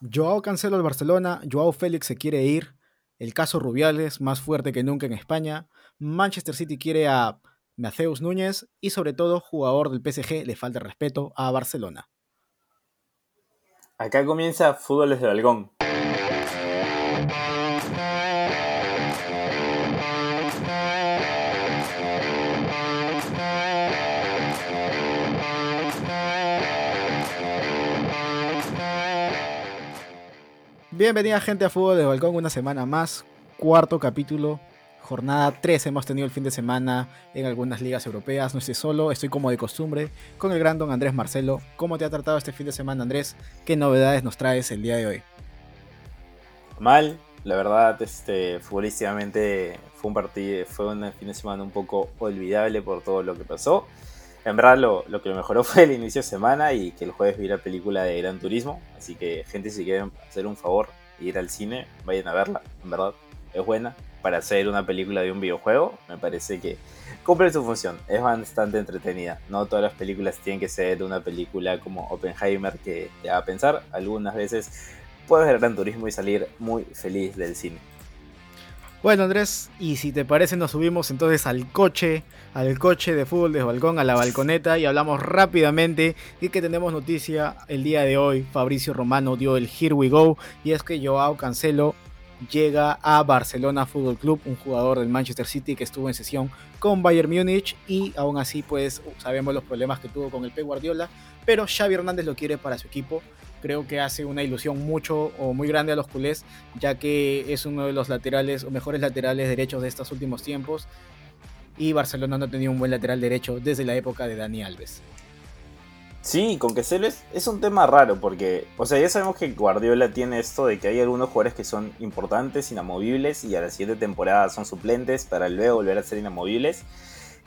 Joao Cancelo al Barcelona, Joao Félix se quiere ir, el caso Rubiales más fuerte que nunca en España, Manchester City quiere a Mateus Núñez y sobre todo jugador del PSG le falta respeto a Barcelona. Acá comienza Fútbol desde Balcón. Bienvenida gente a Fútbol de Balcón, una semana más, cuarto capítulo, jornada 3 hemos tenido el fin de semana en algunas ligas europeas, no estoy solo, estoy como de costumbre con el gran don Andrés Marcelo. ¿Cómo te ha tratado este fin de semana Andrés? ¿Qué novedades nos traes el día de hoy? Mal, la verdad, este, futbolísticamente fue un partido, fue un fin de semana un poco olvidable por todo lo que pasó. En verdad lo, que lo mejoró fue el inicio de semana y que el jueves vi la película de Gran Turismo. Así que gente si quieren hacer un favor e ir al cine, vayan a verla. En verdad es buena. Para hacer una película de un videojuego, me parece que cumple su función. Es bastante entretenida. No todas las películas tienen que ser una película como Oppenheimer que te haga pensar. Algunas veces puedes ver Gran Turismo y salir muy feliz del cine. Bueno Andrés, y si te parece nos subimos entonces al coche, al coche de fútbol de balcón, a la balconeta y hablamos rápidamente de que tenemos noticia el día de hoy. Fabricio Romano dio el Here We Go y es que Joao Cancelo llega a Barcelona Fútbol Club, un jugador del Manchester City que estuvo en sesión con Bayern Múnich y aún así pues sabemos los problemas que tuvo con el Pep Guardiola, pero Xavi Hernández lo quiere para su equipo creo que hace una ilusión mucho o muy grande a los culés, ya que es uno de los laterales o mejores laterales derechos de estos últimos tiempos. Y Barcelona no tenía un buen lateral derecho desde la época de Dani Alves. Sí, con que es, es un tema raro porque, o sea, ya sabemos que Guardiola tiene esto de que hay algunos jugadores que son importantes, inamovibles y a la siguiente temporada son suplentes para luego volver a ser inamovibles.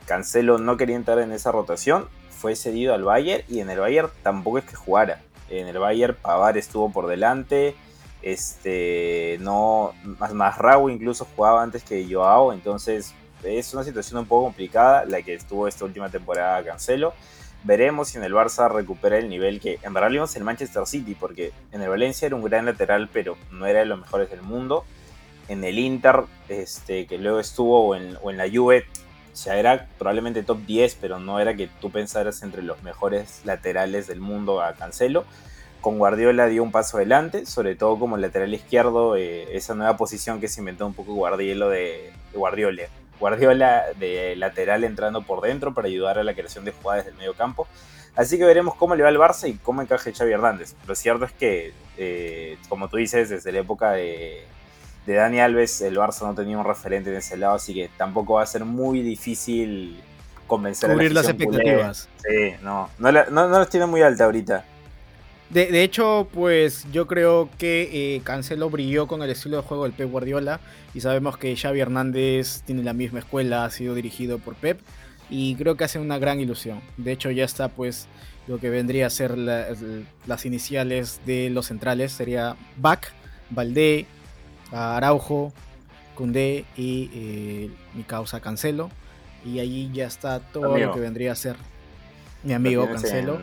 Cancelo no quería entrar en esa rotación, fue cedido al Bayern y en el Bayern tampoco es que jugara en el Bayern Pavar estuvo por delante. Este, no, más, más Raúl incluso jugaba antes que Joao, entonces es una situación un poco complicada la que estuvo esta última temporada Cancelo. Veremos si en el Barça recupera el nivel que en verdad vimos en Manchester City, porque en el Valencia era un gran lateral, pero no era de los mejores del mundo. En el Inter, este, que luego estuvo, o en, o en la Juve, ya era probablemente top 10, pero no era que tú pensaras entre los mejores laterales del mundo a Cancelo. Con Guardiola dio un paso adelante, sobre todo como lateral izquierdo, eh, esa nueva posición que se inventó un poco Guardiola de, Guardiola. Guardiola de lateral entrando por dentro para ayudar a la creación de jugadas del medio campo. Así que veremos cómo le va al Barça y cómo encaje Xavi Hernández. Lo cierto es que, eh, como tú dices, desde la época de, de Dani Alves, el Barça no tenía un referente en ese lado, así que tampoco va a ser muy difícil convencer a la las expectativas. Sí, no, no, no, no tiene muy alta ahorita. De, de, hecho, pues yo creo que eh, Cancelo brilló con el estilo de juego del Pep Guardiola y sabemos que Xavi Hernández tiene la misma escuela, ha sido dirigido por Pep y creo que hace una gran ilusión. De hecho, ya está pues lo que vendría a ser las iniciales de los centrales, sería Bach, Valdé, Araujo, Cundé y eh, mi causa Cancelo. Y ahí ya está todo lo que vendría a ser mi amigo Cancelo.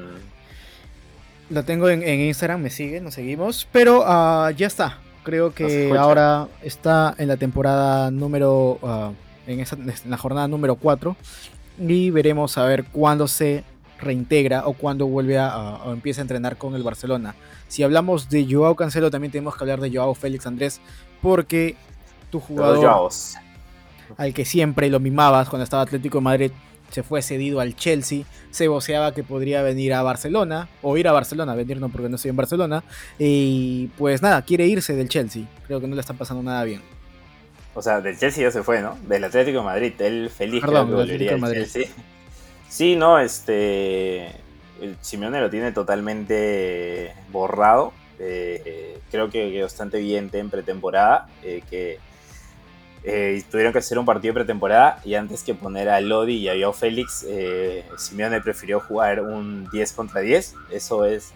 Lo tengo en, Instagram, me sigue, nos seguimos. Pero ah, ya está. Creo que ahora está en la temporada número. Ah, en, la jornada número 4. Y veremos a ver cuándo se reintegra o cuándo vuelve a, empieza a entrenar con el Barcelona. Si hablamos de Joao Cancelo, también tenemos que hablar de Joao Félix Andrés, porque tu jugador al que siempre lo mimabas cuando estaba Atlético de Madrid se fue cedido al Chelsea, se voceaba que podría venir a Barcelona, o ir a Barcelona, venir no porque no estoy en Barcelona, y pues nada, quiere irse del Chelsea, creo que no le está pasando nada bien. O sea, del Chelsea ya se fue, ¿no? Del Atlético de Madrid, él feliz Perdón, que volvería al Chelsea. Sí, no, este. Simeone lo tiene totalmente borrado. Eh, creo que, bastante evidente en pretemporada. Eh, que eh, tuvieron que hacer un partido de pretemporada y antes que poner a Lodi y a Joao Félix, Simeone prefirió jugar un 10 contra 10. Eso es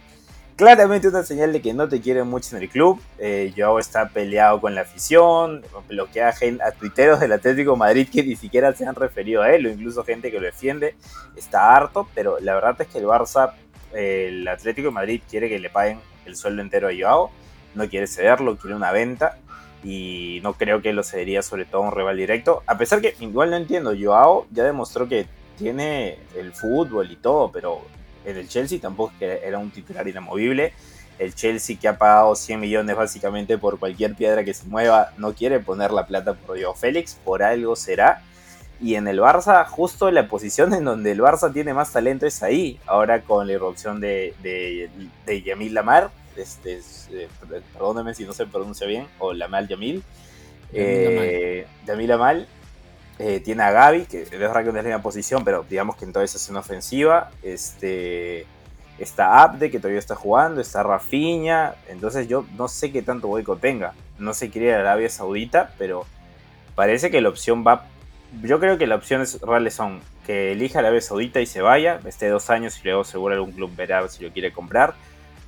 claramente una señal de que no te quieren mucho en el club. Eh, Joao está peleado con la afición, bloquea a tuiteros del Atlético Madrid que ni siquiera se han referido a él, o incluso gente que lo defiende. Está harto, pero la verdad es que el Barça, el Atlético Madrid quiere que le paguen el sueldo entero a Joao. no quiere cederlo, quiere una venta y no creo que lo cedería sobre todo a un rival directo. A pesar que igual no entiendo, Joao ya demostró que tiene el fútbol y todo, pero en el Chelsea tampoco era un titular inamovible. El Chelsea que ha pagado 100 millones básicamente por cualquier piedra que se mueva, no quiere poner la plata por Joao Félix, por algo será. Y en el Barça, justo la posición en donde el Barça tiene más talento es ahí. Ahora con la irrupción de, de, de Yamil Lamar, este, eh, perdóneme si no se pronuncia bien, o Lamal Yamil. Eh, Yamil Lamal. Eh, tiene a Gaby, que es verdad que es la misma posición, pero digamos que entonces es una ofensiva. Este, está Abde, que todavía está jugando, está Rafinha. Entonces yo no sé qué tanto boicot tenga. No sé qué ir a Arabia Saudita, pero parece que la opción va yo creo que las opciones reales son que elija Arabia Saudita y se vaya, esté dos años y luego seguro algún club verá si lo quiere comprar.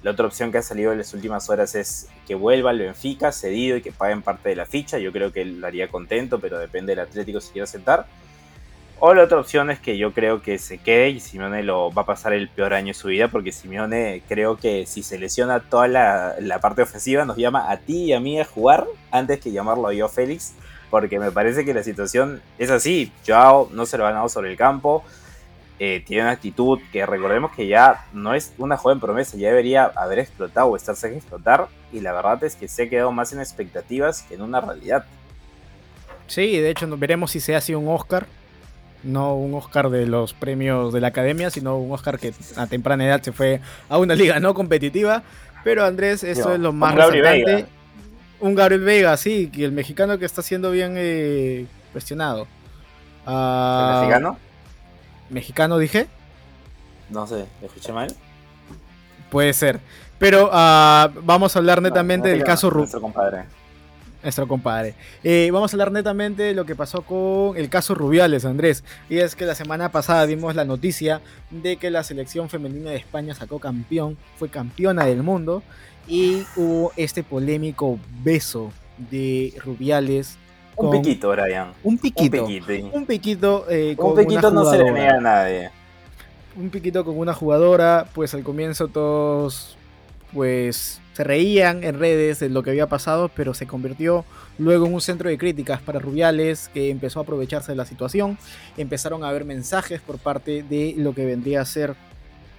La otra opción que ha salido en las últimas horas es que vuelva al Benfica cedido y que paguen parte de la ficha. Yo creo que lo haría contento, pero depende del Atlético si quiere aceptar. O la otra opción es que yo creo que se quede y Simeone lo va a pasar el peor año de su vida, porque Simeone creo que si se lesiona toda la, la parte ofensiva nos llama a ti y a mí a jugar antes que llamarlo yo Félix porque me parece que la situación es así. Joao no se lo ha ganado sobre el campo, eh, tiene una actitud que recordemos que ya no es una joven promesa, ya debería haber explotado o estarse a explotar, y la verdad es que se ha quedado más en expectativas que en una realidad. Sí, de hecho veremos si se hace un Oscar, no un Oscar de los premios de la academia, sino un Oscar que a temprana edad se fue a una liga no competitiva. Pero Andrés, eso es lo más resaltante un Gabriel Vega, sí, el mexicano que está siendo bien eh, cuestionado. Ah, mexicano? ¿Mexicano dije? No sé, escuché mal? Puede ser. Pero uh, vamos a hablar netamente del caso Rubiales. Nuestro compadre. Nuestro compadre. Eh, vamos a hablar netamente de lo que pasó con el caso Rubiales, Andrés. Y es que la semana pasada dimos la noticia de que la selección femenina de España sacó campeón, fue campeona del mundo y hubo este polémico beso de Rubiales. Un piquito, Brian. Un piquito. Un piquito. Un piquito, eh, un piquito no se le niega a nadie. Un piquito con una jugadora, pues al comienzo todos pues se reían en redes de lo que había pasado, pero se convirtió luego en un centro de críticas para Rubiales, que empezó a aprovecharse de la situación. Empezaron a haber mensajes por parte de lo que vendría a ser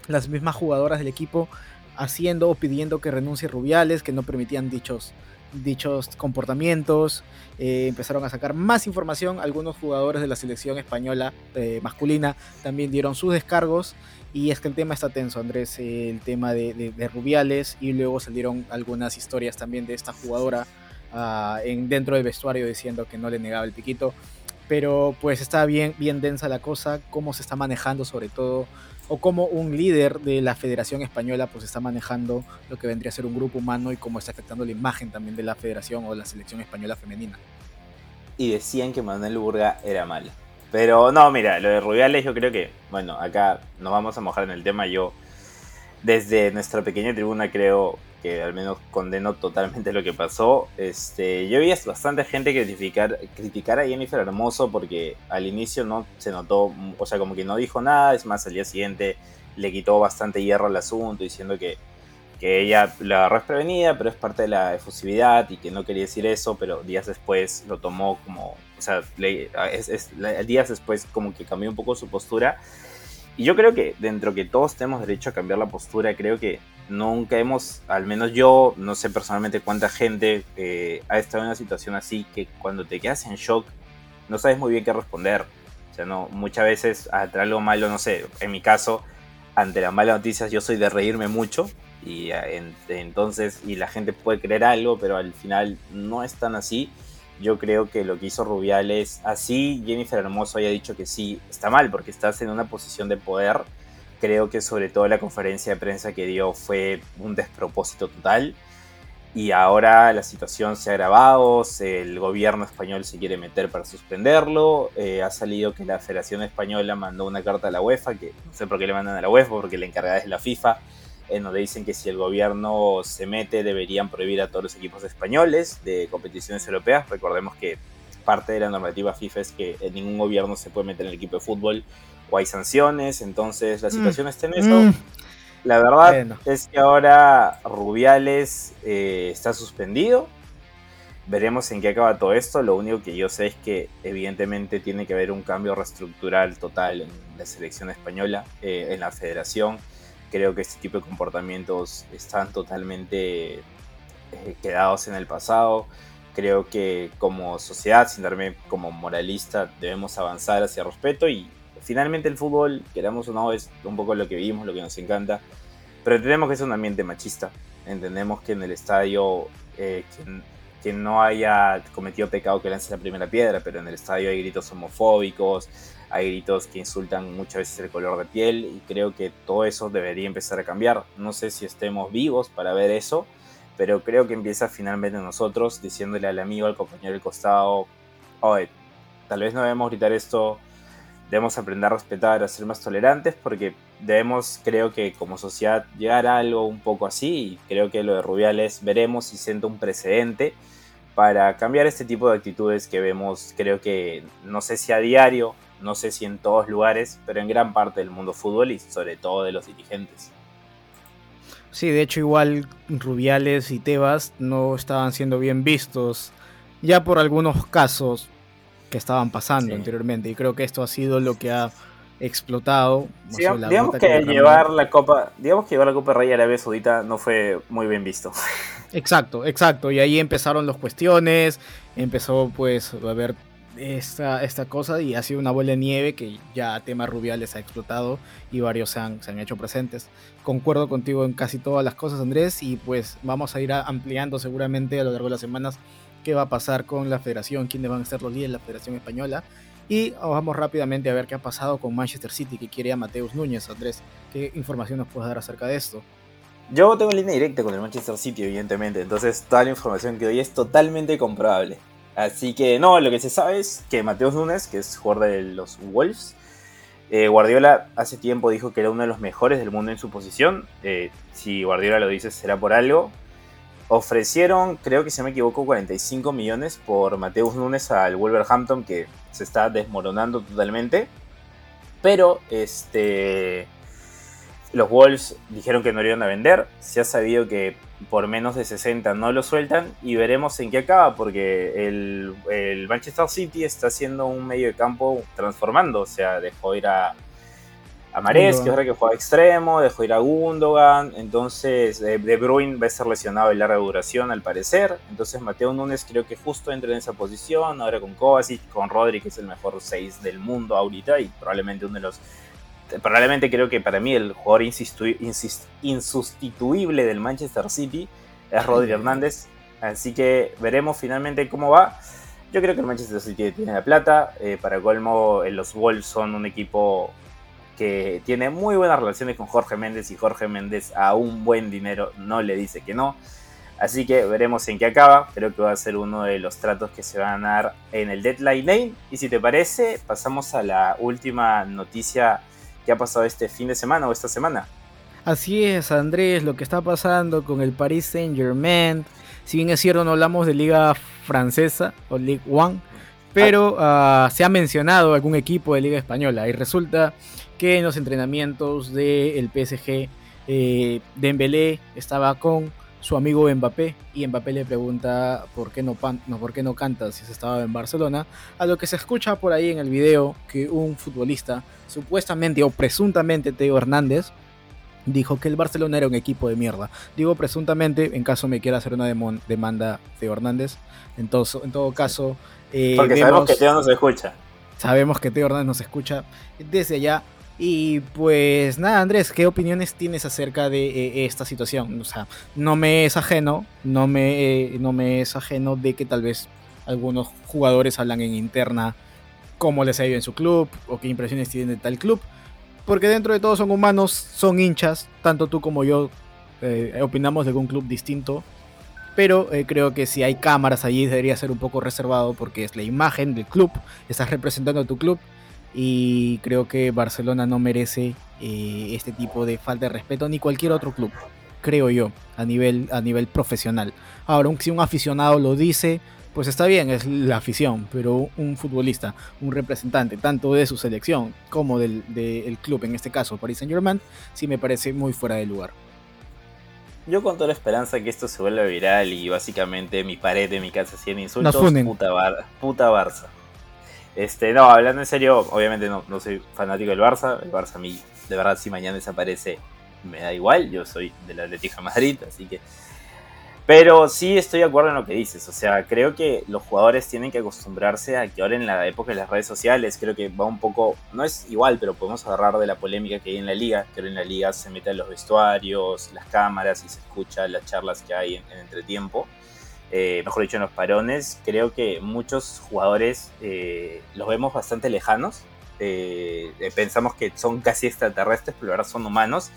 las mismas jugadoras del equipo haciendo o pidiendo que renuncie Rubiales, que no permitían dichos, dichos comportamientos. Eh, empezaron a sacar más información. Algunos jugadores de la selección española eh, masculina también dieron sus descargos. Y es que el tema está tenso, Andrés, el tema de, Rubiales. Y luego salieron algunas historias también de esta jugadora ah, en, dentro del vestuario diciendo que no le negaba el piquito. Pero pues está bien, bien densa la cosa, cómo se está manejando sobre todo o cómo un líder de la Federación Española pues está manejando lo que vendría a ser un grupo humano y cómo está afectando la imagen también de la Federación o de la Selección Española Femenina. Y decían que Manuel Burga era malo. Pero no, mira, lo de Rubiales yo creo que, bueno, acá nos vamos a mojar en el tema. Yo, desde nuestra pequeña tribuna, creo que al menos condeno totalmente lo que pasó. Este, yo vi bastante gente criticar, criticar a Jennifer Hermoso porque al inicio no se notó, o sea, como que no dijo nada, es más, al día siguiente le quitó bastante hierro al asunto diciendo que, que ella la agarró desprevenida, pero es parte de la efusividad y que no quería decir eso, pero días después lo tomó como, o sea, días después como que cambió un poco su postura. Y yo creo que dentro que todos tenemos derecho a cambiar la postura, creo que nunca hemos, al menos yo, no sé personalmente cuánta gente eh, ha estado en una situación así que cuando te quedas en shock no sabes muy bien qué responder. O sea, no, muchas veces ante algo malo, no sé, en mi caso, ante las malas noticias yo soy de reírme mucho y eh, entonces, y la gente puede creer algo, pero al final no es tan así. Yo creo que lo que hizo Rubiales, así Jennifer Hermoso haya dicho que sí, está mal, porque estás en una posición de poder Creo que sobre todo la conferencia de prensa que dio fue un despropósito total. Y ahora la situación se ha agravado, el gobierno español se quiere meter para suspenderlo, eh, ha salido que la Federación Española mandó una carta a la UEFA, que no sé por qué le mandan a la UEFA, porque la encargada es la FIFA, en donde dicen que si el gobierno se mete deberían prohibir a todos los equipos españoles de competiciones europeas. Recordemos que parte de la normativa FIFA es que ningún gobierno se puede meter en el equipo de fútbol o hay sanciones, entonces la mm. situación está en eso. Mm. La verdad es que ahora Rubiales eh, está suspendido. Veremos en qué acaba todo esto. Lo único que yo sé es que evidentemente tiene que haber un cambio reestructural total en la selección española, eh, en la federación. Creo que este tipo de comportamientos están totalmente eh, quedados en el pasado. Creo que como sociedad, sin darme como moralista, debemos avanzar hacia respeto y finalmente el fútbol, queramos o no, es un poco lo que vivimos, lo que nos encanta, pero entendemos que es un ambiente machista, entendemos que en el estadio eh, quien, no haya cometido pecado que lance la primera piedra, pero en el estadio hay gritos homofóbicos, hay gritos que insultan muchas veces el color de piel y creo que todo eso debería empezar a cambiar. No sé si estemos vivos para ver eso, pero creo que empieza finalmente nosotros diciéndole al amigo, al compañero del costado, oye, tal vez no debemos gritar esto debemos aprender a respetar, a ser más tolerantes, porque debemos, creo que como sociedad, llegar a algo un poco así, y creo que lo de Rubiales veremos si sienta un precedente para cambiar este tipo de actitudes que vemos, creo que, no sé si a diario, no sé si en todos lugares, pero en gran parte del mundo fútbol y sobre todo de los dirigentes. Sí, de hecho igual Rubiales y Tebas no estaban siendo bien vistos ya por algunos casos que estaban pasando anteriormente. Y creo que esto ha sido lo que ha explotado. digamos que, llevar la copa, digamos que llevar la Copa Rey Arabia Saudita no fue muy bien visto. Exacto, exacto. Y ahí empezaron las cuestiones, empezó pues a ver esta, esta cosa y ha sido una bola de nieve que ya tema Rubiales ha explotado y varios se han, se han hecho presentes. Concuerdo contigo en casi todas las cosas, Andrés, y pues vamos a ir ampliando seguramente a lo largo de las semanas qué va a pasar con la federación, quiénes van a ser los líderes de la federación española. Y vamos rápidamente a ver qué ha pasado con Manchester City, que quiere a Mateus Núñez. Andrés, ¿qué información nos puedes dar acerca de esto? Yo tengo línea directa con el Manchester City, evidentemente, entonces toda la información que doy es totalmente comprobable. Así que no, lo que se sabe es que Mateus Núñez, que es jugador de los Wolves, eh, Guardiola hace tiempo dijo que era uno de los mejores del mundo en su posición. Eh, si Guardiola lo dice será por algo. Ofrecieron, creo que se me equivoco, 45 millones por Mateus Nunes al Wolverhampton, que se está desmoronando totalmente. Pero este, los Wolves dijeron que no lo iban a vender. Se ha sabido que por menos de 60 no lo sueltan y veremos en qué acaba, porque el, el Manchester City está haciendo un medio de campo transformando, o sea, dejó ir a a Mares, que ahora que juega extremo, dejó ir a Gundogan, entonces eh, De Bruyne va a ser lesionado de larga duración al parecer, entonces Mateo Núñez creo que justo entra en esa posición, ahora con Kovacic, con Rodri, que es el mejor 6 del mundo ahorita y probablemente uno de los... Probablemente creo que para mí el jugador insustituible del Manchester City es Rodri Hernández, así que veremos finalmente cómo va. Yo creo que el Manchester City tiene la plata, eh, para colmo eh, los Wolves son un equipo que tiene muy buenas relaciones con Jorge Méndez y Jorge Méndez a un buen dinero no le dice que no. Así que veremos en qué acaba. Creo que va a ser uno de los tratos que se van a dar en el Deadline Lane. Y si te parece, pasamos a la última noticia que ha pasado este fin de semana o esta semana. Así es, Andrés, lo que está pasando con el Paris Saint Germain. Si bien es cierto, no hablamos de Liga Francesa o Ligue One, pero ah, se ha mencionado algún equipo de Liga Española. Y resulta que en los entrenamientos del PSG eh, Dembélé estaba con su amigo Mbappé y Mbappé le pregunta por qué no, no, por qué no canta si se estaba en Barcelona, a lo que se escucha por ahí en el video que un futbolista, supuestamente o presuntamente Teo Hernández, dijo que el Barcelona era un equipo de mierda. Digo presuntamente, en caso me quiera hacer una demanda Teo Hernández. Entonces, en todo caso... Eh, Porque sabemos que Teo no se escucha. Sabemos que Teo Hernández nos escucha desde allá. Y pues nada, Andrés, ¿qué opiniones tienes acerca de eh, esta situación? O sea, no me es ajeno, no me, eh, no me es ajeno de que tal vez algunos jugadores hablan en interna cómo les ha ido en su club o qué impresiones tienen de tal club. Porque dentro de todo son humanos, son hinchas, tanto tú como yo eh, opinamos de algún club distinto. Pero creo que si hay cámaras allí debería ser un poco reservado porque es la imagen del club, estás representando a tu club y creo que Barcelona no merece eh, este tipo de falta de respeto ni cualquier otro club, creo yo, a nivel, a nivel profesional. Ahora, si un aficionado lo dice, pues está bien, es la afición, pero un futbolista, un representante, tanto de su selección como del, club, en este caso Paris Saint Germain, sí me parece muy fuera de lugar. Yo con toda la esperanza que esto se vuelva viral y básicamente mi pared de mi casa en insultos, puta, puta Barça. Este, no, hablando en serio, obviamente no, no soy fanático del Barça. El Barça a mí, de verdad, si mañana desaparece, me da igual. Yo soy del Atlético de Madrid, así que pero sí estoy de acuerdo en lo que dices. O sea, creo que los jugadores tienen que acostumbrarse a que ahora en la época de las redes sociales, creo que va un poco, no es igual, pero podemos agarrar de la polémica que hay en la liga. Que en la liga se meten los vestuarios, las cámaras y se escucha las charlas que hay en, entretiempo. Eh, mejor dicho, en los parones. Creo que muchos jugadores eh, los vemos bastante lejanos. Eh, pensamos que son casi extraterrestres, pero ahora son humanos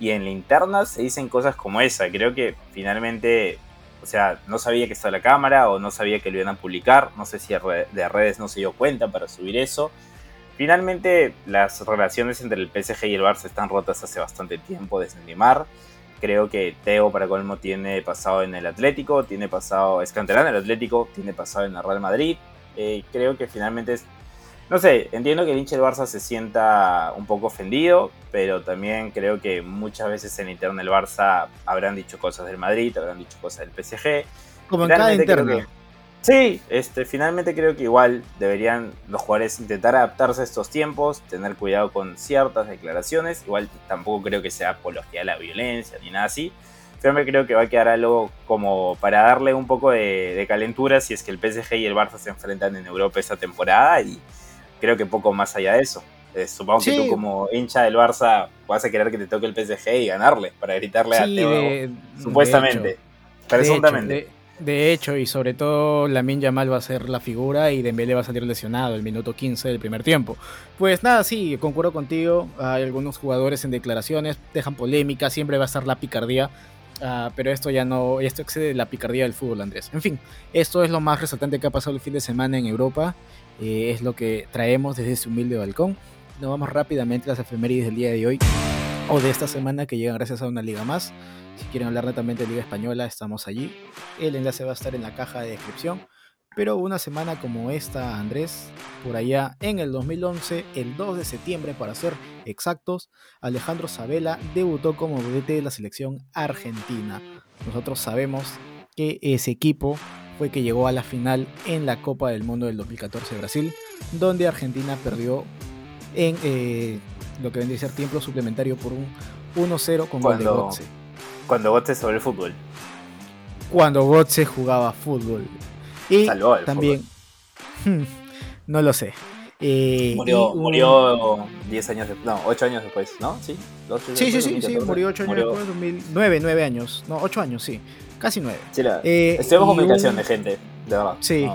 y en la interna se dicen cosas como esa. Creo que finalmente, o sea, no sabía que estaba la cámara o no sabía que lo iban a publicar. No sé si de redes no se dio cuenta para subir eso. Finalmente, las relaciones entre el PSG y el Barça están rotas hace bastante tiempo desde Neymar. Creo que Teo, para colmo, tiene pasado en el Atlético, tiene pasado, es canterano en el Atlético, tiene pasado en el Real Madrid. Eh, creo que finalmente es no sé, entiendo que el hincha del Barça se sienta un poco ofendido, pero también creo que muchas veces en interno del Barça habrán dicho cosas del Madrid, habrán dicho cosas del PSG. Como en cada interno. Sí, este, finalmente creo que igual deberían los jugadores intentar adaptarse a estos tiempos, tener cuidado con ciertas declaraciones. Igual tampoco creo que sea apología a la violencia ni nada así. Siempre creo que va a quedar algo como para darle un poco de, de calentura si es que el PSG y el Barça se enfrentan en Europa esta temporada y creo que poco más allá de eso. Eh, supongo que tú como hincha del Barça vas a querer que te toque el PSG y ganarle para gritarle a Teo, supuestamente, presuntamente. De hecho, y sobre todo Lamin Yamal va a ser la figura y Dembélé va a salir lesionado el minuto 15 del primer tiempo. Pues nada, sí, concuerdo contigo. Hay algunos jugadores en declaraciones, dejan polémica, siempre va a estar la picardía. Ah, pero esto ya no, esto excede la picardía del fútbol, Andrés. En fin, esto es lo más resaltante que ha pasado el fin de semana en Europa eh, es lo que traemos desde este humilde balcón. Nos vamos rápidamente a las efemérides del día de hoy o de esta semana que llegan gracias a una liga más. Si quieren hablar netamente de Liga Española, estamos allí. El enlace va a estar en la caja de descripción. Pero una semana como esta, Andrés, por allá en el 2011, el 2 de septiembre para ser exactos, Alejandro Sabela debutó como vedette de la selección argentina. Nosotros sabemos que ese equipo fue que llegó a la final en la Copa del Mundo del 2014 de Brasil, donde Argentina perdió en eh, lo que vendría a ser tiempo suplementario por un 1-0 con gol de Gotze. Cuando Gotze sobre el fútbol. Cuando Gotze jugaba fútbol. Y también, no lo sé. Eh, murió, 10 años después, no, 8 años después, ¿no? Sí, sí, sí, sí, murió 8 años después, 2009, 9 años, no, 8 años, sí. Casi nueve. Sí, eh, comunicación de gente, de verdad. Sí.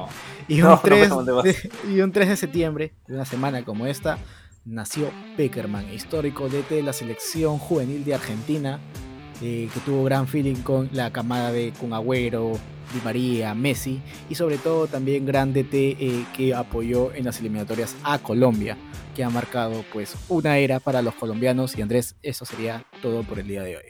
y, un 3 de, y un 3 de septiembre, de una semana como esta, nació Peckerman, histórico DT de la selección juvenil de Argentina, eh, que tuvo gran feeling con la camada de con Agüero, Di María, Messi y sobre todo también gran DT eh, que apoyó en las eliminatorias a Colombia, que ha marcado pues una era para los colombianos y Andrés, eso sería todo por el día de hoy.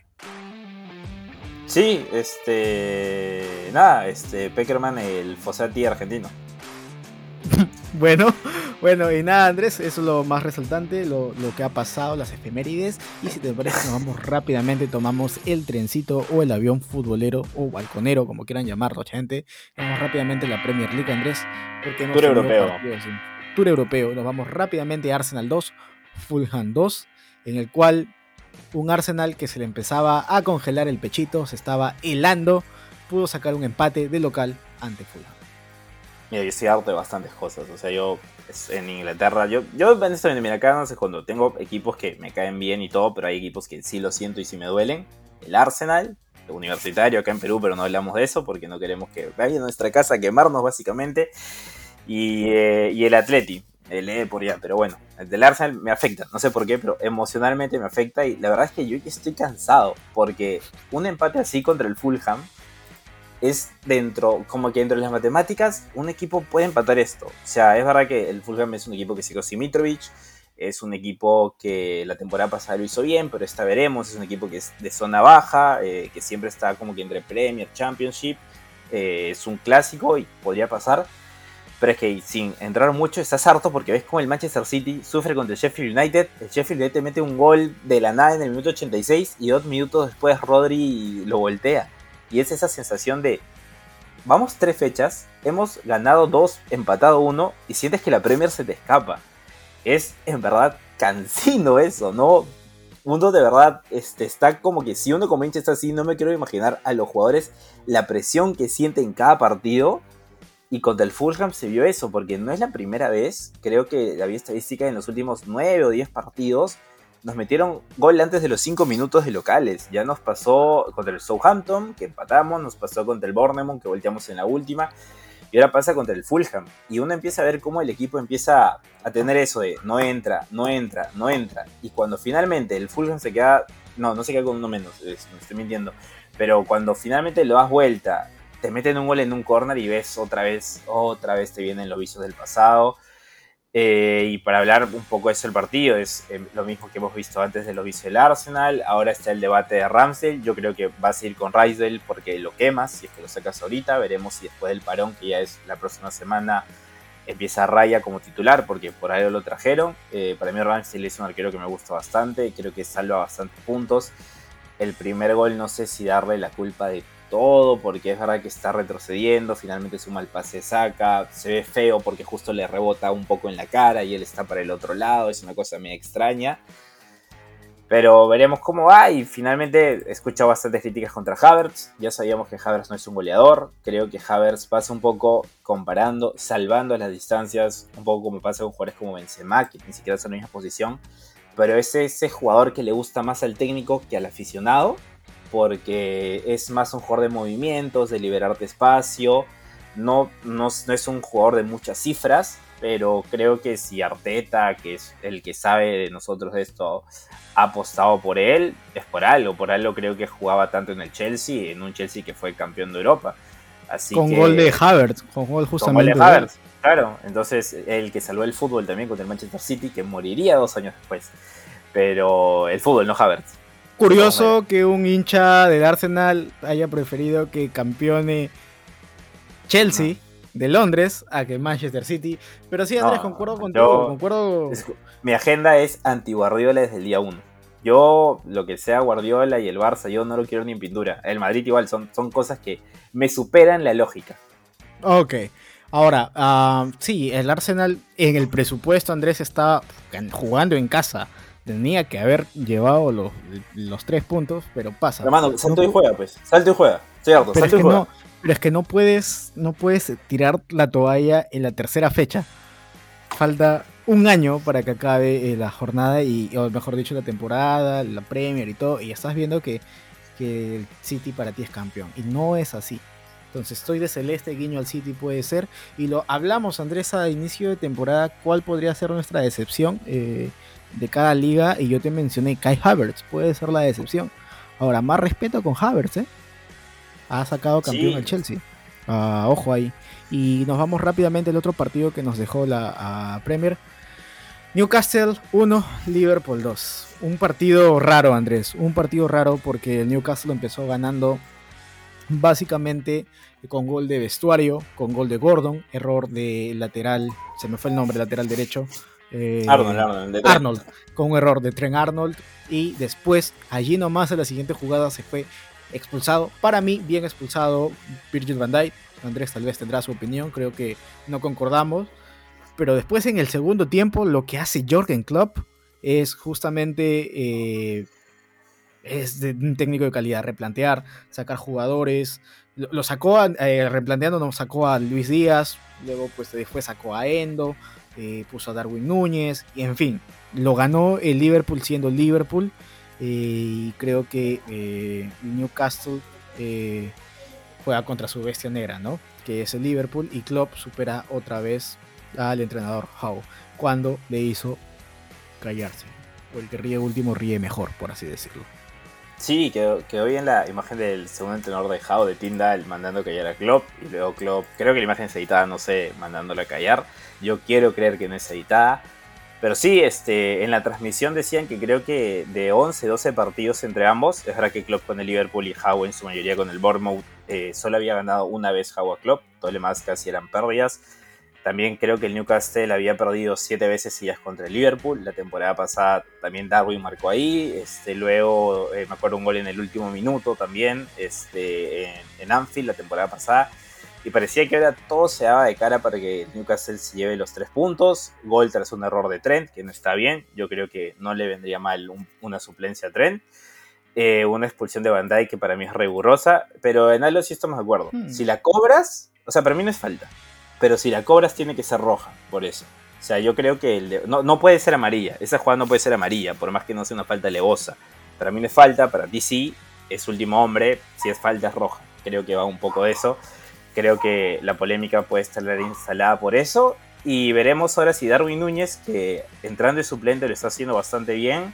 Sí, este. Nada, este. Peckerman, el Fossati argentino. bueno, bueno, y nada, Andrés, eso es lo más resaltante, lo, que ha pasado, las efemérides. Y si te parece, nos vamos rápidamente, tomamos el trencito o el avión futbolero o balconero, como quieran llamarlo, gente. Vamos rápidamente a la Premier League, Andrés. Porque Tour europeo. Tour europeo. Nos vamos rápidamente a Arsenal 2, Fulham 2, en el cual un Arsenal que se le empezaba a congelar el pechito, se estaba helando, pudo sacar un empate de local ante Fulham. Mira, yo estoy harto de bastantes cosas. O sea, yo en Inglaterra, yo, yo en esto, mira, acá no cuando tengo equipos que me caen bien y todo, pero hay equipos que sí lo siento y sí me duelen. El Arsenal, el universitario acá en Perú, pero no hablamos de eso porque no queremos que vaya a nuestra casa a quemarnos básicamente. Y, eh, y el Atleti lee por ya, pero bueno, el del Arsenal me afecta, no sé por qué, pero emocionalmente me afecta y la verdad es que yo estoy cansado porque un empate así contra el Fulham es dentro, como que dentro de las matemáticas, un equipo puede empatar esto. O sea, es verdad que el Fulham es un equipo que sigue con Mitrovic, es un equipo que la temporada pasada lo hizo bien, pero esta veremos, es un equipo que es de zona baja, eh, que siempre está como que entre Premier, Championship eh, es un clásico y podría pasar. Pero es que sin entrar mucho estás harto porque ves como el Manchester City sufre contra el Sheffield United. El Sheffield United mete un gol de la nada en el minuto 86 y dos minutos después Rodri lo voltea. Y es esa sensación de, vamos tres fechas, hemos ganado dos, empatado uno y sientes que la Premier se te escapa. Es en verdad cansino eso, ¿no? Uno de verdad este, está como que si uno como hincha está así, no me quiero imaginar a los jugadores la presión que sienten en cada partido y contra el Fulham se vio eso, porque no es la primera vez, creo que había estadística en los últimos 9 o 10 partidos, nos metieron gol antes de los 5 minutos de locales. Ya nos pasó contra el Southampton, que empatamos, nos pasó contra el Bournemouth, que volteamos en la última, y ahora pasa contra el Fulham. Y uno empieza a ver cómo el equipo empieza a tener eso de no entra, no entra, no entra. Y cuando finalmente el Fulham se queda, no, no se queda con uno menos, me estoy mintiendo, pero cuando finalmente lo das vuelta te meten un gol en un corner y ves otra vez, otra vez te vienen los vicios del pasado. Eh, y para hablar un poco de eso el partido, es eh, lo mismo que hemos visto antes de los vicios del Arsenal. Ahora está el debate de Ramsdale. Yo creo que va a seguir con Rysdale porque lo quemas, si es que lo sacas ahorita. Veremos si después del parón, que ya es la próxima semana, empieza Raya como titular, porque por ahí lo trajeron. Eh, para mí Ramsdale es un arquero que me gusta bastante, creo que salva bastantes puntos. El primer gol no sé si darle la culpa de todo, porque es verdad que está retrocediendo, finalmente su mal pase saca, se ve feo porque justo le rebota un poco en la cara y él está para el otro lado, es una cosa medio extraña. Pero veremos cómo va y finalmente he escuchado bastantes críticas contra Havertz. Ya sabíamos que Havertz no es un goleador. Creo que Havertz pasa un poco comparando, salvando las distancias, un poco como pasa con jugadores como Benzema, que ni siquiera son en la misma posición. Pero es ese jugador que le gusta más al técnico que al aficionado porque es más un jugador de movimientos, de liberarte espacio. No, no, es un jugador de muchas cifras, pero creo que si Arteta, que es el que sabe de nosotros esto, ha apostado por él, es por algo. Por algo creo que jugaba tanto en el Chelsea, en un Chelsea que fue campeón de Europa. Así con gol de Havertz, con gol justamente. Con gol de Havertz, claro. Entonces, el que salvó el fútbol también contra el Manchester City, que moriría dos años después. Pero el fútbol, no Havertz. Curioso que un hincha del Arsenal haya preferido que campeone Chelsea de Londres a que Manchester City. Pero sí, Andrés, concuerdo contigo. concuerdo... mi agenda es anti-Guardiola desde el día 1. Yo, lo que sea Guardiola y el Barça, yo no lo quiero ni en pintura. El Madrid igual, son, son cosas que me superan la lógica. Ok. Ahora, uh, sí, el Arsenal en el presupuesto, Andrés, está jugando en casa tenía que haber llevado los, los tres puntos, pero pasa. Hermano, salto y juega, pues. Salto y juega. Cierto, pero, es que No, pero es que no puedes, no puedes tirar la toalla en la tercera fecha. Falta un año para que acabe eh, la jornada y, o mejor dicho, la temporada, la Premier y todo, y estás viendo que, que el City para ti es campeón. Y no es así. Entonces estoy de celeste, guiño al City puede ser. Y lo hablamos, Andrés, a inicio de temporada, cuál podría ser nuestra decepción. Eh, de cada liga y yo te mencioné Kai Havertz, puede ser la decepción. Ahora, más respeto con Havertz, ¿eh? Ha sacado campeón al Chelsea. Ah, ojo ahí. Y nos vamos rápidamente al otro partido que nos dejó la Premier. Newcastle 1, Liverpool 2. Un partido raro, Andrés. Un partido raro porque el Newcastle empezó ganando básicamente con gol de vestuario, con gol de Gordon, error de lateral, se me fue el nombre, lateral derecho, eh, Arnold, Arnold, con un error de Tren Arnold. Y después, allí nomás en la siguiente jugada se fue expulsado. Para mí, bien expulsado Virgil van Dijk. Andrés tal vez tendrá su opinión, creo que no concordamos. Pero después en el segundo tiempo lo que hace Jorgen Klopp es justamente eh, es de un técnico de calidad, replantear, sacar jugadores. Lo, sacó, eh, replanteando, nos sacó a Luis Díaz, luego pues después sacó a Endo, eh, puso a Darwin Núñez, y en fin, lo ganó el Liverpool siendo Liverpool. Eh, y creo que eh, Newcastle juega contra su bestia negra, ¿no? Que es el Liverpool, y Klopp supera otra vez al entrenador Howe cuando le hizo callarse. O el que ríe último ríe mejor, por así decirlo. Sí, quedó, quedó bien la imagen del segundo entrenador de Howe, de Tyndall, mandando callar a Klopp. Y luego Klopp, creo que la imagen es editada, no sé, mandándola a callar. Yo quiero creer que no es editada. Pero sí, este, en la transmisión decían que creo que de 11, 12 partidos entre ambos, es verdad que Klopp con el Liverpool y Howe en su mayoría con el Bournemouth eh, solo había ganado una vez Jaguar Club, todo lo demás casi eran pérdidas. También creo que el Newcastle había perdido siete veces seguidas contra el Liverpool. La temporada pasada también Darwin marcó ahí. Este, luego eh, me acuerdo un gol en el último minuto también este, en, en, Anfield la temporada pasada. Y parecía que ahora todo se daba de cara para que el Newcastle se lleve los tres puntos. Gol tras un error de Trent, que no está bien. Yo creo que no le vendría mal una suplencia a Trent. Eh, una expulsión de Bandai que para mí es rigurosa. Pero en algo sí estamos de acuerdo. Hmm. Si la cobras, o sea, para mí no es falta pero si la cobras tiene que ser roja, por eso. O sea, yo creo que no, no, puede ser amarilla. Esa jugada no puede ser amarilla, por más que no sea una falta levosa. Para mí no es falta, para ti sí, es último hombre, si es falta es roja. Creo que va un poco de eso. Creo que la polémica puede estar instalada por eso. Y veremos ahora si Darwin Núñez, que entrando de suplente lo está haciendo bastante bien,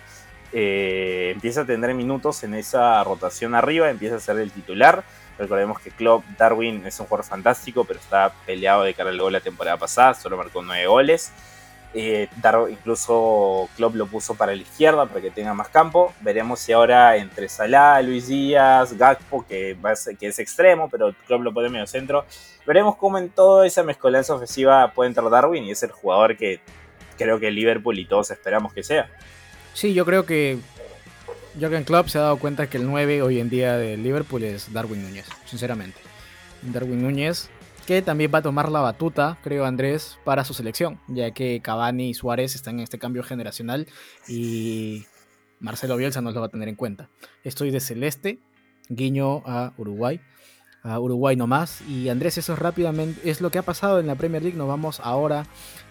eh, empieza a tener minutos en esa rotación arriba, empieza a ser el titular Recordemos que Klopp Darwin es un jugador fantástico, pero está peleado de cara al gol la temporada pasada, solo marcó nueve goles. Eh, incluso Klopp lo puso para la izquierda para que tenga más campo. Veremos si ahora entre Salah, Luis Díaz, Gakpo, que, que es extremo, pero Klopp lo pone medio centro. Veremos cómo en toda esa mezcolanza ofensiva puede entrar Darwin y es el jugador que creo que Liverpool y todos esperamos que sea. Sí, yo creo que Jürgen Klopp se ha dado cuenta que el 9 hoy en día de Liverpool es Darwin Núñez, sinceramente. Darwin Núñez, que también va a tomar la batuta, creo Andrés, para su selección, ya que Cavani y Suárez están en este cambio generacional y Marcelo Bielsa nos lo va a tener en cuenta. Estoy de celeste, guiño a Uruguay, a Uruguay nomás. Y Andrés, eso es rápidamente, es lo que ha pasado en la Premier League. Nos vamos ahora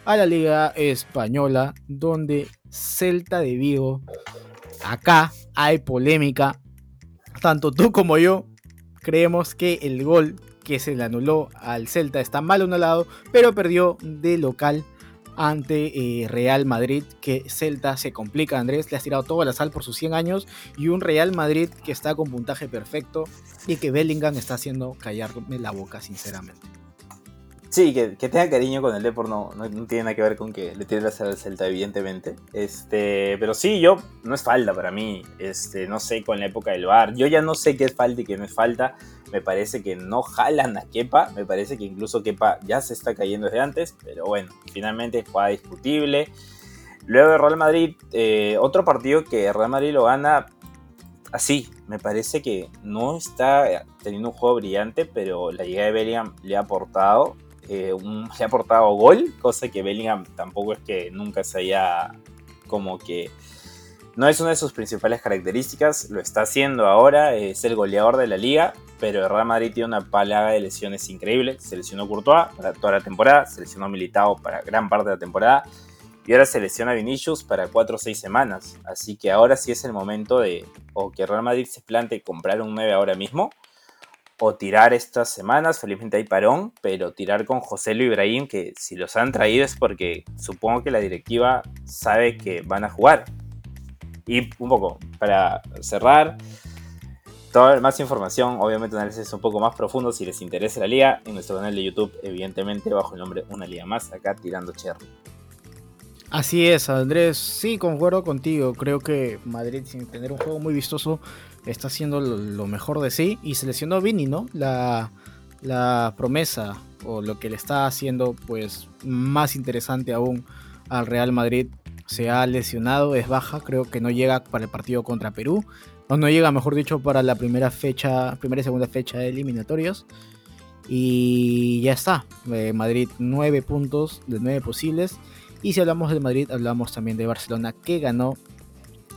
a la Liga Española, donde Celta de Vigo acá hay polémica. Tanto tú como yo creemos que el gol que se le anuló al Celta está mal anulado, pero perdió de local ante eh, Real Madrid, que Celta se complica, Andrés, le has tirado toda la sal por sus 100 años, y un Real Madrid que está con puntaje perfecto y que Bellingham está haciendo callarme la boca, sinceramente. Sí, que, tenga cariño con el Depor no, no, tiene nada que ver con que le tiene la al Celta, evidentemente. Este, pero sí, yo, no es falta para mí. Este, no sé, con la época del VAR. Yo ya no sé qué es falta y qué no es falta. Me parece que no jalan a Kepa. Me parece que incluso Kepa ya se está cayendo desde antes. Pero bueno, finalmente jugada discutible. Luego de Real Madrid, eh, otro partido que Real Madrid lo gana así. Me parece que no está teniendo un juego brillante, pero la llegada de Bellingham le ha aportado eh, se ha aportado gol, cosa que Bellingham tampoco es que nunca se haya como que... No es una de sus principales características, lo está haciendo ahora, es el goleador de la liga, pero el Real Madrid tiene una palaga de lesiones increíble. Se lesionó Courtois para toda la temporada, se lesionó Militao para gran parte de la temporada y ahora se lesiona Vinicius para 4 o 6 semanas. Así que ahora sí es el momento de o que Real Madrid se plante comprar un 9 ahora mismo o tirar estas semanas, felizmente hay parón, pero tirar con José Luis Ibrahim, que si los han traído es porque supongo que la directiva sabe que van a jugar. Y un poco, para cerrar, toda más información, obviamente análisis un poco más profundo si les interesa la liga, en nuestro canal de YouTube, evidentemente bajo el nombre Una Liga Más, acá tirando cherry. Así es, Andrés, sí, concuerdo contigo, creo que Madrid sin tener un juego muy vistoso está haciendo lo, mejor de sí y seleccionó Vini, ¿no? La, promesa o lo que le está haciendo pues más interesante aún al Real Madrid se ha lesionado, es baja, creo que no llega para el partido contra Perú, o no llega, mejor dicho, para la primera fecha, primera y segunda fecha de eliminatorios. Y ya está, eh, Madrid 9 puntos de 9 posibles. Y si hablamos de Madrid, hablamos también de Barcelona, que ganó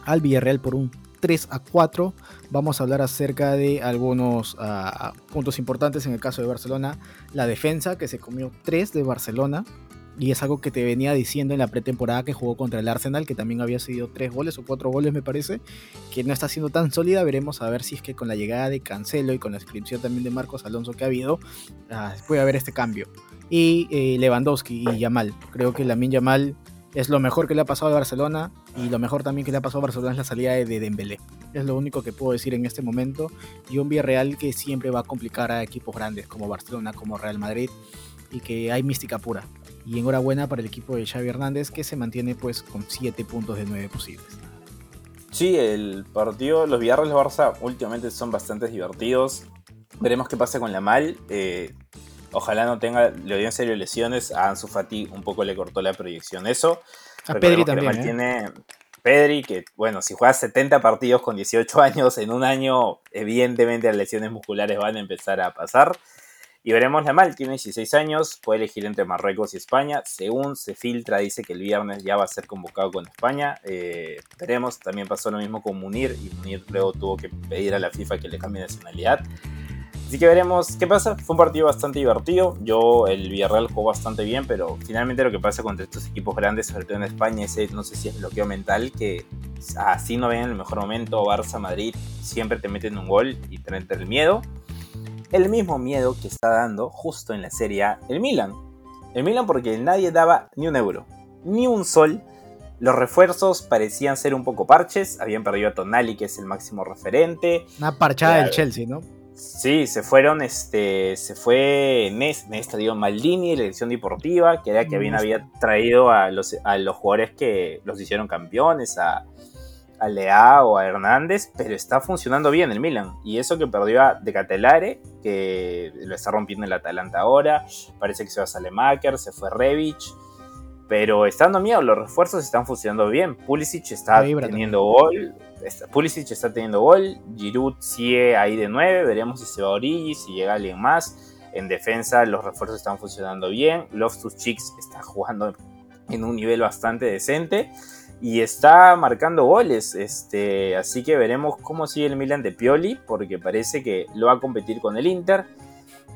al Villarreal por un 3 a 4. Vamos a hablar acerca de algunos ah, puntos importantes en el caso de Barcelona. La defensa, que se comió 3 de Barcelona. Y es algo que te venía diciendo en la pretemporada que jugó contra el Arsenal, que también había sido 3 goles o 4 goles me parece, que no está siendo tan sólida. Veremos a ver si es que con la llegada de Cancelo y con la inscripción también de Marcos Alonso que ha habido, ah, puede haber este cambio. Y eh, Lewandowski y Yamal. Creo que Lamin Yamal es lo mejor que le ha pasado a Barcelona y lo mejor también que le ha pasado a Barcelona es la salida de Dembélé. Es lo único que puedo decir en este momento y un Villarreal que siempre va a complicar a equipos grandes como Barcelona, como Real Madrid y que hay mística pura. Y enhorabuena para el equipo de Xavi Hernández que se mantiene pues con 7 puntos de 9 posibles. Sí, el partido, los Villarreal de Barça últimamente son bastante divertidos. Veremos qué pasa con la mal. Eh, ojalá no tenga, le dio en serio lesiones. A Ansu Fati un poco le cortó la proyección eso. A Pedri también. ¿eh? Tiene Pedri, que bueno, si juega 70 partidos con 18 años en un año, evidentemente las lesiones musculares van a empezar a pasar. Y veremos la mal, tiene 16 años, puede elegir entre Marruecos y España. Según se filtra, dice que el viernes ya va a ser convocado con España. Eh, veremos, también pasó lo mismo con Munir y Munir luego tuvo que pedir a la FIFA que le cambie nacionalidad. Así que veremos qué pasa. Fue un partido bastante divertido. Yo, el Villarreal jugó bastante bien, pero finalmente lo que pasa contra estos equipos grandes, sobre todo en España, es, no sé si es bloqueo mental, que así no ven en el mejor momento Barça, Madrid, siempre te meten un gol y te meten el miedo el mismo miedo que está dando justo en la Serie A el Milan. El Milan porque nadie daba ni un euro, ni un sol. Los refuerzos parecían ser un poco parches, habían perdido a Tonali, que es el máximo referente. Una parchada del Chelsea, ¿no? Sí, se fueron, este, se fue Nesta, digo, Maldini, la dirección deportiva, que era que bien había traído a los, a los jugadores que los hicieron campeones, a, a Lea o a Hernández, pero está funcionando bien el Milan. Y eso que perdió a De Catelare, que lo está rompiendo el Atalanta ahora. Parece que se va a Salemaker, se fue Revich. Pero está dando miedo, los refuerzos están funcionando bien. Pulisic está teniendo gol. Pulisic está teniendo gol. Giroud sigue ahí de 9. Veremos si se va a Origi, si llega alguien más. En defensa los refuerzos están funcionando bien. Loftus Cheeks está jugando en un nivel bastante decente y está marcando goles. Este, así que veremos cómo sigue el Milan de Pioli, porque parece que lo va a competir con el Inter.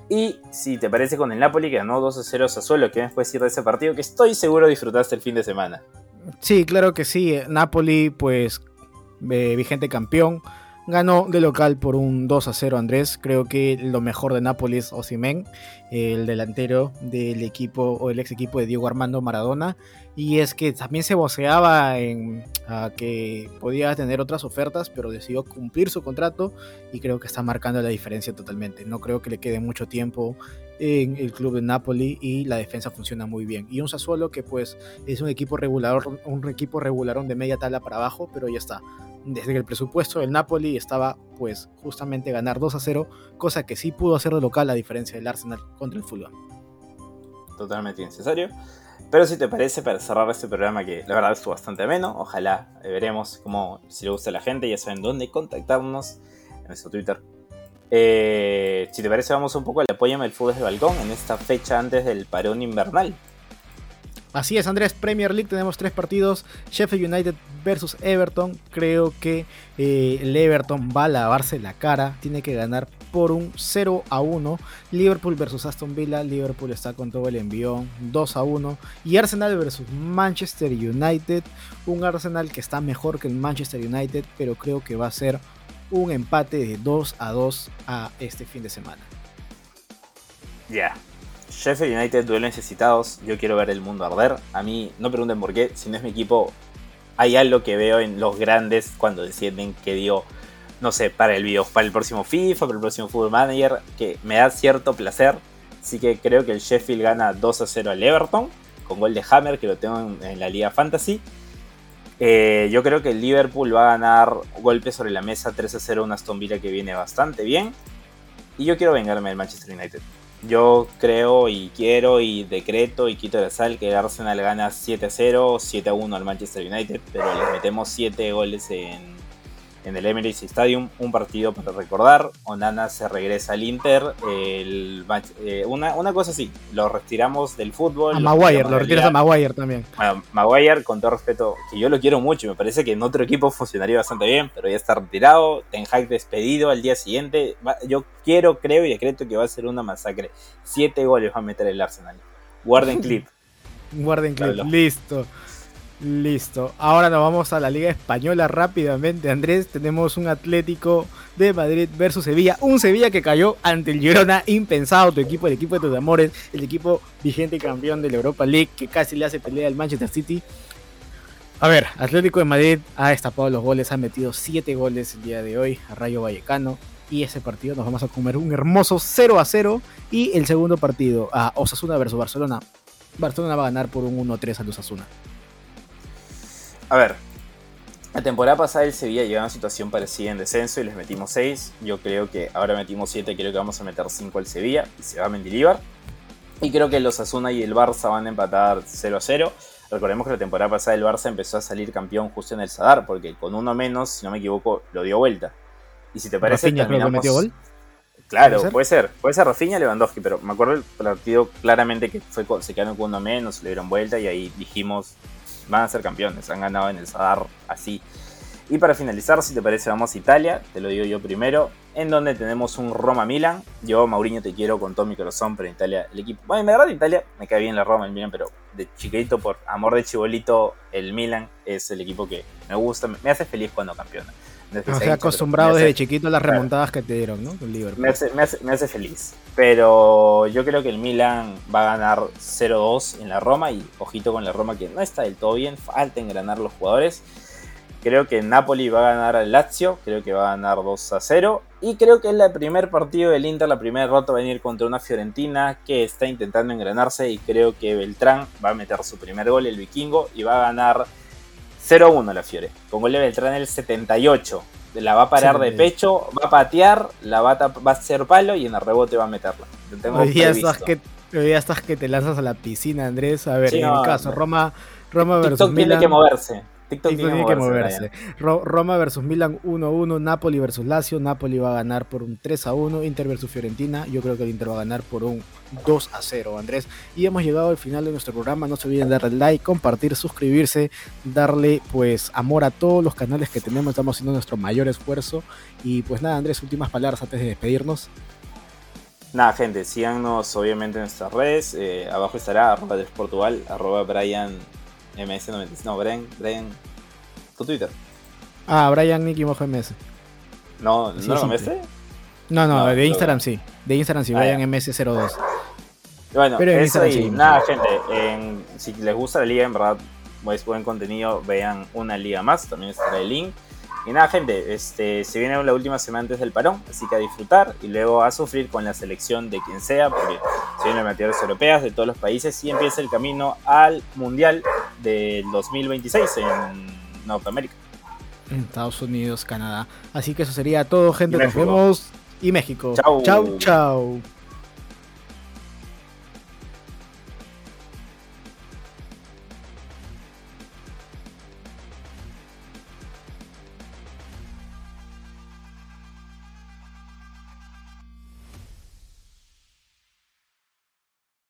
Y si te parece con el Napoli, que ganó 2 a 0 a Sassuolo, ¿qué me puedes decir de ese partido? Que estoy seguro disfrutaste el fin de semana. Sí, claro que sí. Napoli, pues, eh, vigente campeón. Ganó de local por un 2 a 0 Andrés. Creo que lo mejor de Napoli es Osimen, el delantero del equipo o el ex equipo de Diego Armando Maradona. Y es que también se voceaba en que podía tener otras ofertas, pero decidió cumplir su contrato y creo que está marcando la diferencia totalmente. No creo que le quede mucho tiempo en el club de Napoli y la defensa funciona muy bien. Y un Sassuolo que pues es un equipo regular, un equipo regularón de media tabla para abajo, pero ya está. Desde que el presupuesto del Napoli estaba pues justamente ganar 2 a 0, cosa que sí pudo hacer de local a diferencia del Arsenal contra el Fulham. Totalmente innecesario. Pero si te parece, para cerrar este programa que la verdad estuvo bastante ameno, ojalá eh, veremos cómo, si le gusta a la gente, ya saben dónde contactarnos en nuestro Twitter. Eh, si te parece, vamos un poco al apoyo el fútbol de balcón en esta fecha antes del parón invernal. Así es, Andrés, Premier League tenemos tres partidos, Sheffield United versus Everton. Creo que eh, el Everton va a lavarse la cara, tiene que ganar por un 0 a 1. Liverpool versus Aston Villa, Liverpool está con todo el envión, 2 a 1. Y Arsenal versus Manchester United, un Arsenal que está mejor que el Manchester United, pero creo que va a ser un empate de 2 a 2 a este fin de semana. Ya, Sheffield United duelo necesitados. Yo quiero ver el mundo arder. A mí, no pregunten por qué, si no es mi equipo, hay algo que veo en los grandes cuando deciden que dio, no sé, para el video, para el próximo FIFA, para el próximo Football Manager, que me da cierto placer. Así que creo que el Sheffield gana 2 a 0 al Everton, con gol de Hammer, que lo tengo en, la Liga Fantasy. Eh, yo creo que el Liverpool va a ganar golpe sobre la mesa 3 a 0 a una Aston Villa que viene bastante bien. Y yo quiero vengarme del Manchester United. Yo creo y quiero y decreto y quito de sal que Arsenal gana 7 0, 7 1 al Manchester United, pero le metemos 7 goles en, en el Emirates Stadium, un partido para recordar. Onana se regresa al Inter. El, eh, una, una, cosa así, lo retiramos del fútbol. A Maguire, lo retiras a Maguire también. Bueno, Maguire, con todo respeto, que yo lo quiero mucho me parece que en otro equipo funcionaría bastante bien, pero ya está retirado. Ten Hag despedido al día siguiente. Yo quiero, creo y decreto que va a ser una masacre. Siete goles va a meter el Arsenal. Guarden clip. Guarden clip, listo. Listo. Ahora nos vamos a la Liga Española rápidamente, Andrés. Tenemos un Atlético de Madrid versus Sevilla. Un Sevilla que cayó ante el Girona, impensado. Tu equipo, el equipo de tus amores, el equipo vigente campeón de la Europa League que casi le hace pelea al Manchester City. A ver, Atlético de Madrid ha destapado los goles, ha metido 7 goles el día de hoy a Rayo Vallecano. Y ese partido nos vamos a comer un hermoso 0 a 0. Y el segundo partido a Osasuna versus Barcelona. Barcelona va a ganar por un 1-3 a Osasuna. A ver, La temporada pasada el Sevilla llegó a una situación parecida en descenso y les metimos 6. Yo creo que ahora metimos 7, creo que vamos a meter 5 al Sevilla y se va a Mendilibar. Y creo que los Asuna y el Barça van a empatar 0 a 0. Recordemos que la temporada pasada el Barça empezó a salir campeón justo en el Sadar, porque con uno menos, si no me equivoco, lo dio vuelta. Y si te parece, Rafinha metió gol. Claro, ¿Puede ser? puede ser, puede ser Rafinha Lewandowski, pero me acuerdo el partido claramente que fue se quedaron con uno menos, le dieron vuelta y ahí dijimos, van a ser campeones, han ganado en el Sadar así. Y para finalizar, si te parece, vamos a Italia, te lo digo yo primero, en donde tenemos un Roma-Milan. Yo, Mauriño, te quiero con todo mi corazón, pero Italia, el equipo. Bueno, en verdad, en Italia me cae bien la Roma, el Milan, pero de chiquito, por amor de chibolito, el Milan es el equipo que me gusta, me hace feliz cuando campeona. No sea, acostumbrado desde chiquito a las remontadas que te dieron, ¿no? Me hace, me, hace, me hace, feliz. Pero yo creo que el Milan va a ganar 0-2 en la Roma y ojito con la Roma que no está del todo bien, falta engranar los jugadores. Creo que Napoli va a ganar al Lazio, creo que va a ganar 2 a 0. Y creo que es el primer partido del Inter, la primera derrota va a venir contra una Fiorentina que está intentando engranarse. Y creo que Beltrán va a meter su primer gol, el vikingo, y va a ganar 0-1 la Fiore. Con gol de Beltrán el 78. La va a parar de pecho, va a patear, la va a, va a hacer palo y en el rebote va a meterla. hoy, día estás que, hoy estás que te lanzas a la piscina, Andrés. A ver, en el caso, Roma, Roma versus TikTok tiene que moverse. TikTok tiene, que moverse. Roma versus Milan 1-1, Napoli versus Lazio. Napoli va a ganar por un 3-1, Inter versus Fiorentina. Yo creo que el Inter va a ganar por un 2-0, Andrés. Y hemos llegado al final de nuestro programa. No se olviden darle like, compartir, suscribirse, darle pues amor a todos los canales que tenemos. Estamos haciendo nuestro mayor esfuerzo. Y pues nada, Andrés, últimas palabras antes de despedirnos. Nada, gente, síganos obviamente en nuestras redes. Eh, abajo estará arroba de Portugal, arroba Brian MS96. No, Brian, Brian. Tu Twitter. Ah, Brian Nicky Mojo MS. No, ¿no lo MS? No, no, de Instagram sí. De Instagram sí, ah, Brian MS02. Bueno, Pero eso y nada, gente. si les gusta la liga, en verdad, es buen contenido. Vean una liga más, también estará el link. Y nada, gente, este, se viene la última semana antes del parón, así que a disfrutar y luego a sufrir con la selección de quien sea, porque se vienen materiales europeas de todos los países y empieza el camino al Mundial del 2026 en Norteamérica. En Estados Unidos, Canadá. Así que eso sería todo, gente. Nos vemos. Y México. Chau, chau. chau.